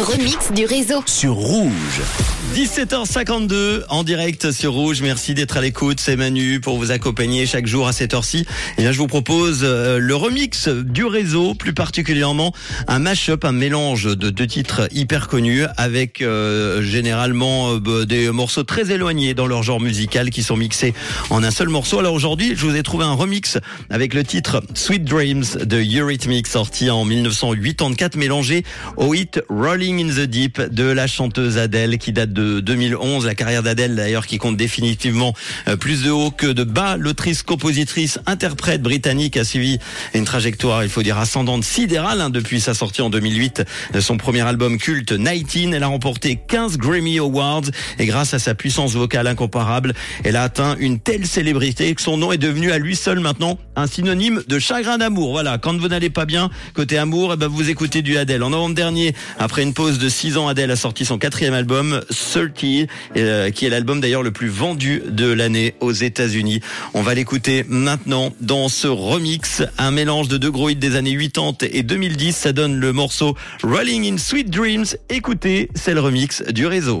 remix du réseau. sur Rouge. 17h52 en direct sur Rouge. Merci d'être à l'écoute. C'est Manu pour vous accompagner chaque jour à cette heure-ci. Et bien, je vous propose euh, le remix du réseau, plus particulièrement un mash-up, un mélange de deux titres hyper connus avec euh, généralement euh, bah, des morceaux très éloignés dans leur genre musical qui sont mixés en un seul morceau. Alors aujourd'hui, je vous ai trouvé un remix avec le titre Sweet Dreams de Eurythmics sorti en 1984 mélangé au hit Rolling in the Deep de la chanteuse Adele qui date de 2011. La carrière d'Adèle d'ailleurs qui compte définitivement euh, plus de haut que de bas. L'autrice, compositrice, interprète britannique a suivi une trajectoire, il faut dire, ascendante sidérale hein, depuis sa sortie en 2008 de son premier album culte 19. Elle a remporté 15 Grammy Awards et grâce à sa puissance vocale incomparable, elle a atteint une telle célébrité que son nom est devenu à lui seul maintenant un synonyme de chagrin d'amour. Voilà, quand vous n'allez pas bien côté amour, eh ben vous écoutez du Adèle. En novembre dernier, après une pause de 6 ans, Adèle a sorti son quatrième album, 30, euh, qui est l'album d'ailleurs le plus vendu de l'année aux États-Unis. On va l'écouter maintenant dans ce remix, un mélange de deux gros hits des années 80 et 2010. Ça donne le morceau Rolling in Sweet Dreams. Écoutez, c'est le remix du réseau.